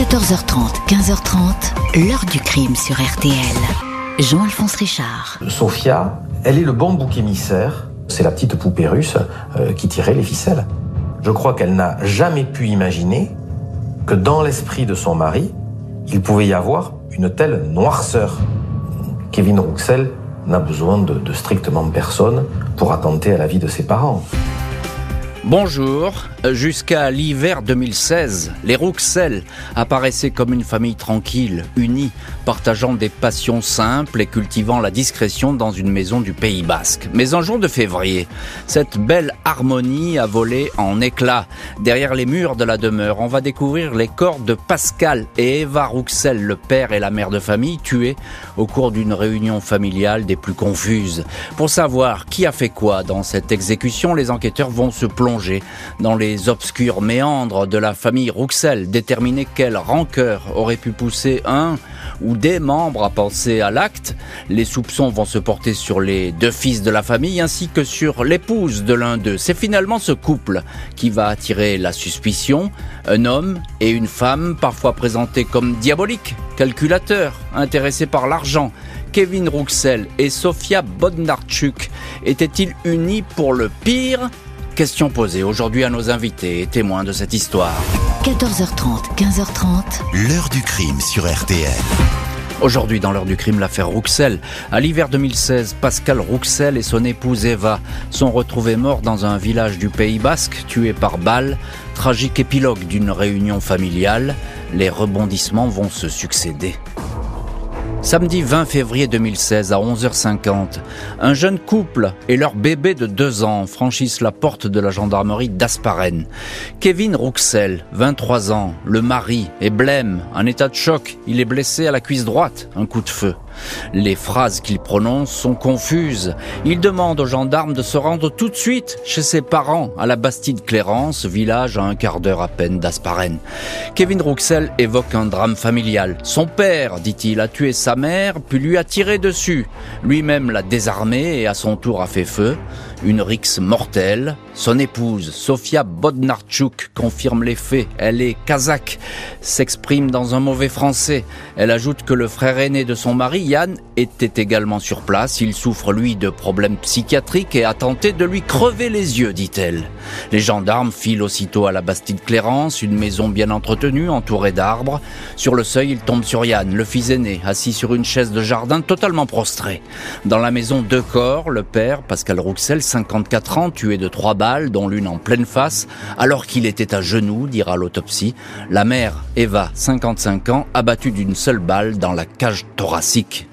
14h30, 15h30, l'heure du crime sur RTL. Jean-Alphonse Richard. Sophia, elle est le bon bouc émissaire. C'est la petite poupée russe euh, qui tirait les ficelles. Je crois qu'elle n'a jamais pu imaginer que dans l'esprit de son mari, il pouvait y avoir une telle noirceur. Kevin Rouxel n'a besoin de, de strictement personne pour attenter à la vie de ses parents. Bonjour. Jusqu'à l'hiver 2016, les Rouxel apparaissaient comme une famille tranquille, unie, partageant des passions simples et cultivant la discrétion dans une maison du Pays Basque. Mais un jour de février, cette belle harmonie a volé en éclats. Derrière les murs de la demeure, on va découvrir les corps de Pascal et Eva Rouxel, le père et la mère de famille, tués au cours d'une réunion familiale des plus confuses. Pour savoir qui a fait quoi dans cette exécution, les enquêteurs vont se plonger dans les obscurs méandres de la famille Rouxel, déterminer quelle rancœur aurait pu pousser un ou des membres à penser à l'acte. Les soupçons vont se porter sur les deux fils de la famille ainsi que sur l'épouse de l'un d'eux. C'est finalement ce couple qui va attirer la suspicion. Un homme et une femme, parfois présentés comme diaboliques, calculateurs, intéressés par l'argent. Kevin Rouxel et Sofia Bodnarchuk étaient-ils unis pour le pire? Question posée aujourd'hui à nos invités et témoins de cette histoire. 14h30, 15h30. L'heure du crime sur RTL. Aujourd'hui, dans l'heure du crime, l'affaire Rouxel. À l'hiver 2016, Pascal Rouxel et son épouse Eva sont retrouvés morts dans un village du Pays Basque, tués par balle. Tragique épilogue d'une réunion familiale. Les rebondissements vont se succéder. Samedi 20 février 2016 à 11h50, un jeune couple et leur bébé de deux ans franchissent la porte de la gendarmerie d'Asparen. Kevin Rouxel, 23 ans, le mari, est blême, en état de choc. Il est blessé à la cuisse droite, un coup de feu. Les phrases qu'il prononce sont confuses. Il demande aux gendarmes de se rendre tout de suite chez ses parents à la Bastide Clérance, village à un quart d'heure à peine d'Asparen. Kevin Rouxel évoque un drame familial. Son père, dit-il, a tué sa mère, puis lui a tiré dessus. Lui-même l'a désarmé et à son tour a fait feu. Une rixe mortelle. Son épouse, Sofia Bodnarchuk, confirme les faits. Elle est kazakh, s'exprime dans un mauvais français. Elle ajoute que le frère aîné de son mari, Yann, était également sur place. Il souffre, lui, de problèmes psychiatriques et a tenté de lui crever les yeux, dit-elle. Les gendarmes filent aussitôt à la Bastide Clérance, une maison bien entretenue, entourée d'arbres. Sur le seuil, ils tombent sur Yann, le fils aîné, assis sur une chaise de jardin totalement prostré. Dans la maison, deux corps, le père, Pascal Rouxel, 54 ans, tué de trois balles, dont l'une en pleine face, alors qu'il était à genoux, dira l'autopsie. La mère, Eva, 55 ans, abattue d'une seule balle dans la cage thoracique.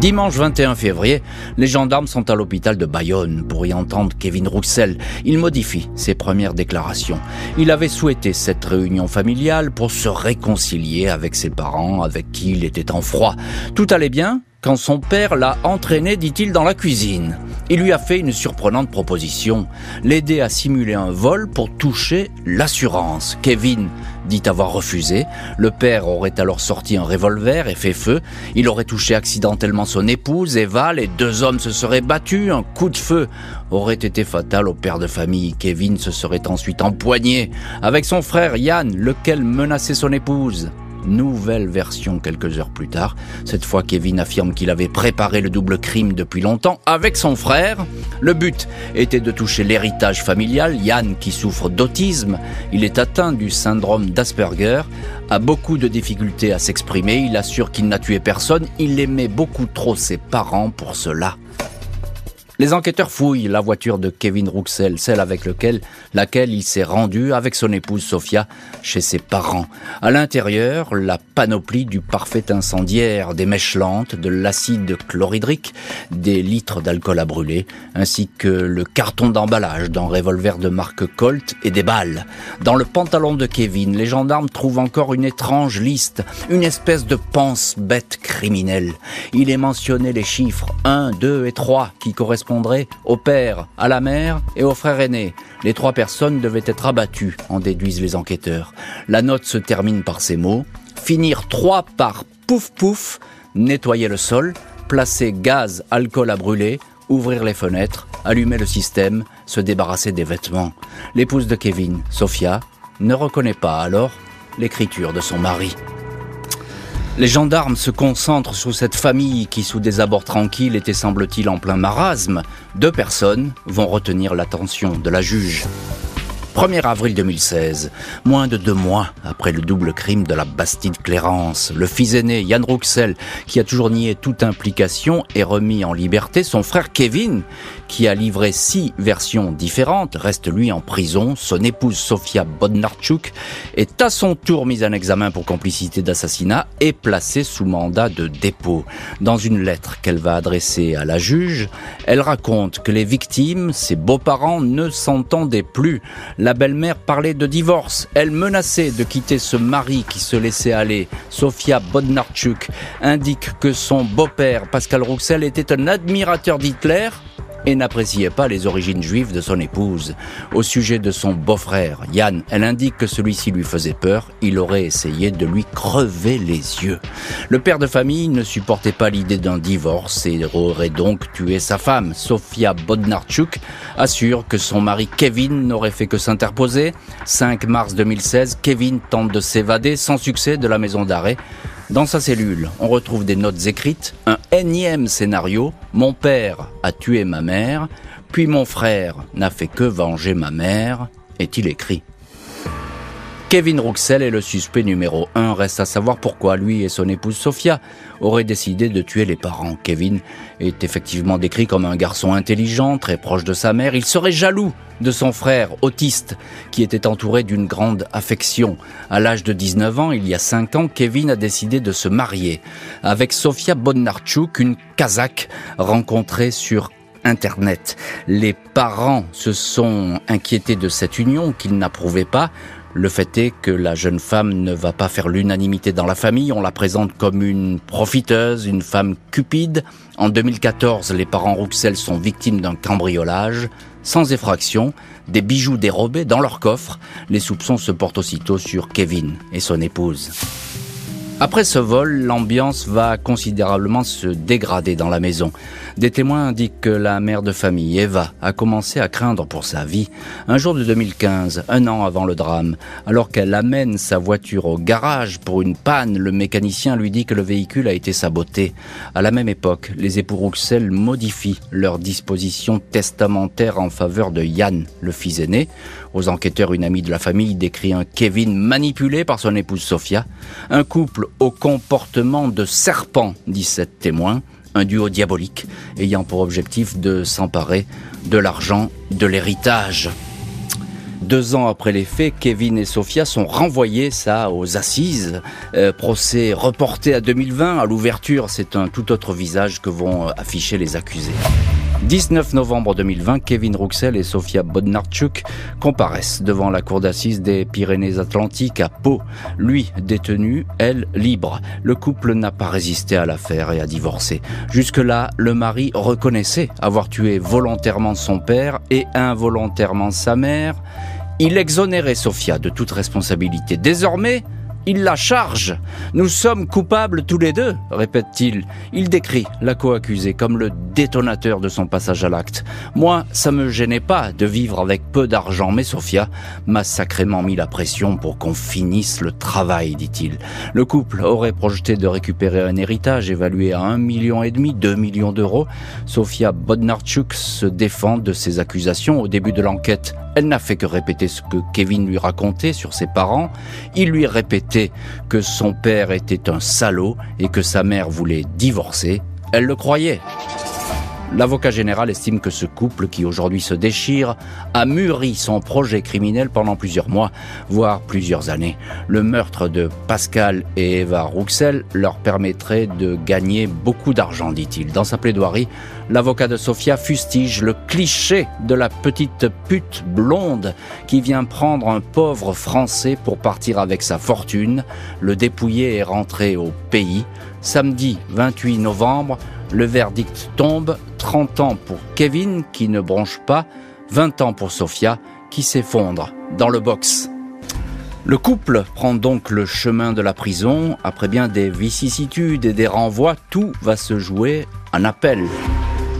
Dimanche 21 février, les gendarmes sont à l'hôpital de Bayonne pour y entendre Kevin Rouxel. Il modifie ses premières déclarations. Il avait souhaité cette réunion familiale pour se réconcilier avec ses parents avec qui il était en froid. Tout allait bien quand son père l'a entraîné, dit-il, dans la cuisine. Il lui a fait une surprenante proposition, l'aider à simuler un vol pour toucher l'assurance. Kevin dit avoir refusé. Le père aurait alors sorti un revolver et fait feu. Il aurait touché accidentellement son épouse, Eva. Les deux hommes se seraient battus. Un coup de feu aurait été fatal au père de famille. Kevin se serait ensuite empoigné avec son frère Yann, lequel menaçait son épouse. Nouvelle version quelques heures plus tard. Cette fois, Kevin affirme qu'il avait préparé le double crime depuis longtemps avec son frère. Le but était de toucher l'héritage familial. Yann, qui souffre d'autisme, il est atteint du syndrome d'Asperger, a beaucoup de difficultés à s'exprimer. Il assure qu'il n'a tué personne. Il aimait beaucoup trop ses parents pour cela. Les enquêteurs fouillent la voiture de Kevin Rouxel, celle avec lequel, laquelle il s'est rendu avec son épouse Sophia chez ses parents. À l'intérieur, la panoplie du parfait incendiaire, des mèches lentes, de l'acide chlorhydrique, des litres d'alcool à brûler, ainsi que le carton d'emballage d'un revolver de marque Colt et des balles. Dans le pantalon de Kevin, les gendarmes trouvent encore une étrange liste, une espèce de pense-bête criminelle. Il est mentionné les chiffres 1, 2 et 3 qui correspondent au père, à la mère et au frère aîné. Les trois personnes devaient être abattues, en déduisent les enquêteurs. La note se termine par ces mots. Finir trois par pouf pouf, nettoyer le sol, placer gaz, alcool à brûler, ouvrir les fenêtres, allumer le système, se débarrasser des vêtements. L'épouse de Kevin, Sophia, ne reconnaît pas alors l'écriture de son mari. Les gendarmes se concentrent sur cette famille qui, sous des abords tranquilles, était semble-t-il en plein marasme. Deux personnes vont retenir l'attention de la juge. 1er avril 2016, moins de deux mois après le double crime de la Bastide Clérance, le fils aîné Yann Rouxel, qui a toujours nié toute implication, est remis en liberté. Son frère Kevin, qui a livré six versions différentes, reste lui en prison. Son épouse Sofia Bodnarchuk est à son tour mise en examen pour complicité d'assassinat et placée sous mandat de dépôt. Dans une lettre qu'elle va adresser à la juge, elle raconte que les victimes, ses beaux-parents, ne s'entendaient plus. La belle-mère parlait de divorce. Elle menaçait de quitter ce mari qui se laissait aller. Sofia Bodnarchuk indique que son beau-père, Pascal Rouxel, était un admirateur d'Hitler et n'appréciait pas les origines juives de son épouse. Au sujet de son beau-frère, Yann, elle indique que celui-ci lui faisait peur, il aurait essayé de lui crever les yeux. Le père de famille ne supportait pas l'idée d'un divorce et aurait donc tué sa femme. Sofia Bodnarchuk assure que son mari Kevin n'aurait fait que s'interposer. 5 mars 2016, Kevin tente de s'évader sans succès de la maison d'arrêt. Dans sa cellule, on retrouve des notes écrites, un énième scénario, mon père a tué ma mère, puis mon frère n'a fait que venger ma mère, est-il écrit? Kevin Rouxel est le suspect numéro un. Reste à savoir pourquoi lui et son épouse Sophia auraient décidé de tuer les parents. Kevin est effectivement décrit comme un garçon intelligent, très proche de sa mère. Il serait jaloux de son frère autiste qui était entouré d'une grande affection. À l'âge de 19 ans, il y a 5 ans, Kevin a décidé de se marier avec Sofia Bonnarchuk, une Kazakh rencontrée sur Internet. Les parents se sont inquiétés de cette union qu'ils n'approuvaient pas. Le fait est que la jeune femme ne va pas faire l'unanimité dans la famille. On la présente comme une profiteuse, une femme cupide. En 2014, les parents Rouxel sont victimes d'un cambriolage. Sans effraction, des bijoux dérobés dans leur coffre. Les soupçons se portent aussitôt sur Kevin et son épouse. Après ce vol, l'ambiance va considérablement se dégrader dans la maison. Des témoins indiquent que la mère de famille, Eva, a commencé à craindre pour sa vie. Un jour de 2015, un an avant le drame, alors qu'elle amène sa voiture au garage pour une panne, le mécanicien lui dit que le véhicule a été saboté. À la même époque, les époux Rouxel modifient leur disposition testamentaire en faveur de Yann, le fils aîné. Aux enquêteurs, une amie de la famille décrit un Kevin manipulé par son épouse Sophia. Un couple au comportement de serpent, dit cette témoin. Un duo diabolique ayant pour objectif de s'emparer de l'argent de l'héritage. Deux ans après les faits, Kevin et Sophia sont renvoyés, ça, aux assises. Euh, procès reporté à 2020. À l'ouverture, c'est un tout autre visage que vont afficher les accusés. 19 novembre 2020, Kevin Rouxel et Sofia Bodnarchuk comparaissent devant la cour d'assises des Pyrénées-Atlantiques à Pau. Lui détenu, elle libre. Le couple n'a pas résisté à l'affaire et a divorcé. Jusque-là, le mari reconnaissait avoir tué volontairement son père et involontairement sa mère. Il exonérait Sofia de toute responsabilité. Désormais, il la charge. Nous sommes coupables tous les deux, répète-t-il. Il décrit la co-accusée comme le détonateur de son passage à l'acte. Moi, ça me gênait pas de vivre avec peu d'argent, mais Sophia m'a sacrément mis la pression pour qu'on finisse le travail, dit-il. Le couple aurait projeté de récupérer un héritage évalué à un million et demi, deux millions d'euros. Sophia Bodnarchuk se défend de ces accusations au début de l'enquête. Elle n'a fait que répéter ce que Kevin lui racontait sur ses parents. Il lui répétait que son père était un salaud et que sa mère voulait divorcer. Elle le croyait. L'avocat général estime que ce couple, qui aujourd'hui se déchire, a mûri son projet criminel pendant plusieurs mois, voire plusieurs années. Le meurtre de Pascal et Eva Rouxel leur permettrait de gagner beaucoup d'argent, dit-il. Dans sa plaidoirie, l'avocat de Sofia fustige le cliché de la petite pute blonde qui vient prendre un pauvre Français pour partir avec sa fortune. Le dépouillé est rentré au pays. Samedi 28 novembre, le verdict tombe, 30 ans pour Kevin qui ne bronche pas, 20 ans pour Sophia qui s'effondre dans le box. Le couple prend donc le chemin de la prison. Après bien des vicissitudes et des renvois, tout va se jouer en appel.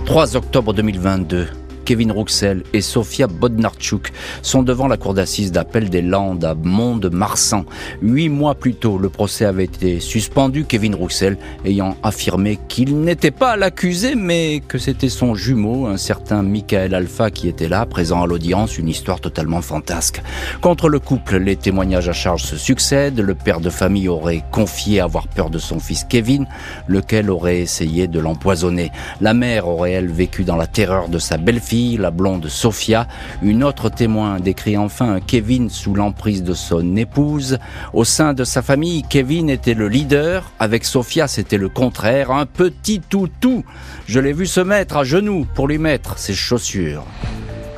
3 octobre 2022. Kevin Rouxel et Sofia Bodnarchuk sont devant la cour d'assises d'appel des Landes à Mont-de-Marsan. Huit mois plus tôt, le procès avait été suspendu, Kevin Rouxel ayant affirmé qu'il n'était pas l'accusé, mais que c'était son jumeau, un certain Michael Alpha, qui était là, présent à l'audience, une histoire totalement fantasque. Contre le couple, les témoignages à charge se succèdent. Le père de famille aurait confié avoir peur de son fils Kevin, lequel aurait essayé de l'empoisonner. La mère aurait, elle, vécu dans la terreur de sa belle-fille, la blonde Sophia. Une autre témoin décrit enfin Kevin sous l'emprise de son épouse. Au sein de sa famille, Kevin était le leader. Avec Sophia, c'était le contraire, un petit toutou. Je l'ai vu se mettre à genoux pour lui mettre ses chaussures.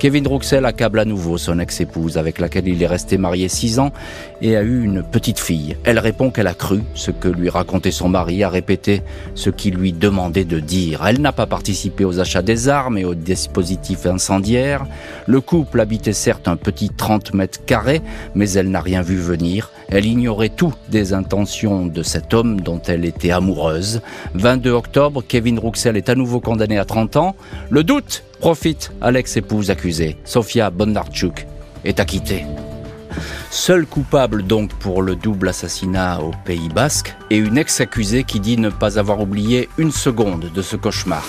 Kevin Rouxel accable à nouveau son ex-épouse avec laquelle il est resté marié six ans et a eu une petite fille. Elle répond qu'elle a cru ce que lui racontait son mari, a répété ce qu'il lui demandait de dire. Elle n'a pas participé aux achats des armes et aux dispositifs incendiaires. Le couple habitait certes un petit 30 mètres carrés, mais elle n'a rien vu venir. Elle ignorait tout des intentions de cet homme dont elle était amoureuse. 22 octobre, Kevin Rouxel est à nouveau condamné à 30 ans. Le doute profite à l'ex-épouse accusée. Sofia Bondarchuk est acquittée. Seul coupable donc pour le double assassinat au Pays Basque et une ex-accusée qui dit ne pas avoir oublié une seconde de ce cauchemar.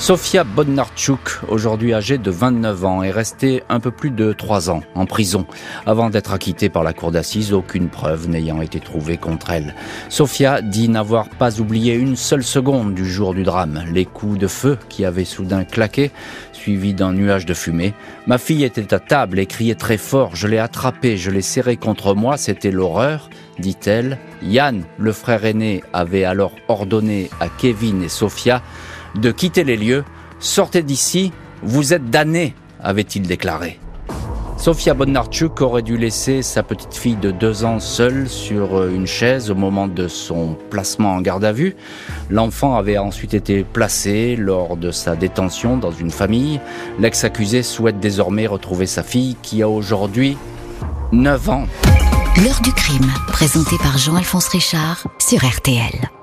Sofia Bodnarchuk, aujourd'hui âgée de 29 ans, est restée un peu plus de 3 ans en prison avant d'être acquittée par la cour d'assises, aucune preuve n'ayant été trouvée contre elle. Sofia dit n'avoir pas oublié une seule seconde du jour du drame, les coups de feu qui avaient soudain claqué, suivis d'un nuage de fumée. Ma fille était à table et criait très fort, je l'ai attrapée, je l'ai serrée contre moi, c'était l'horreur, dit-elle. Yann, le frère aîné, avait alors ordonné à Kevin et Sofia de quitter les lieux. Sortez d'ici, vous êtes damnés, avait-il déclaré. Sofia Bonarchuk aurait dû laisser sa petite fille de deux ans seule sur euh, une chaise au moment de son placement en garde à vue. L'enfant avait ensuite été placé lors de sa détention dans une famille. L'ex-accusé souhaite désormais retrouver sa fille qui a aujourd'hui 9 ans. L'heure du crime, présenté par Jean-Alphonse Richard sur RTL.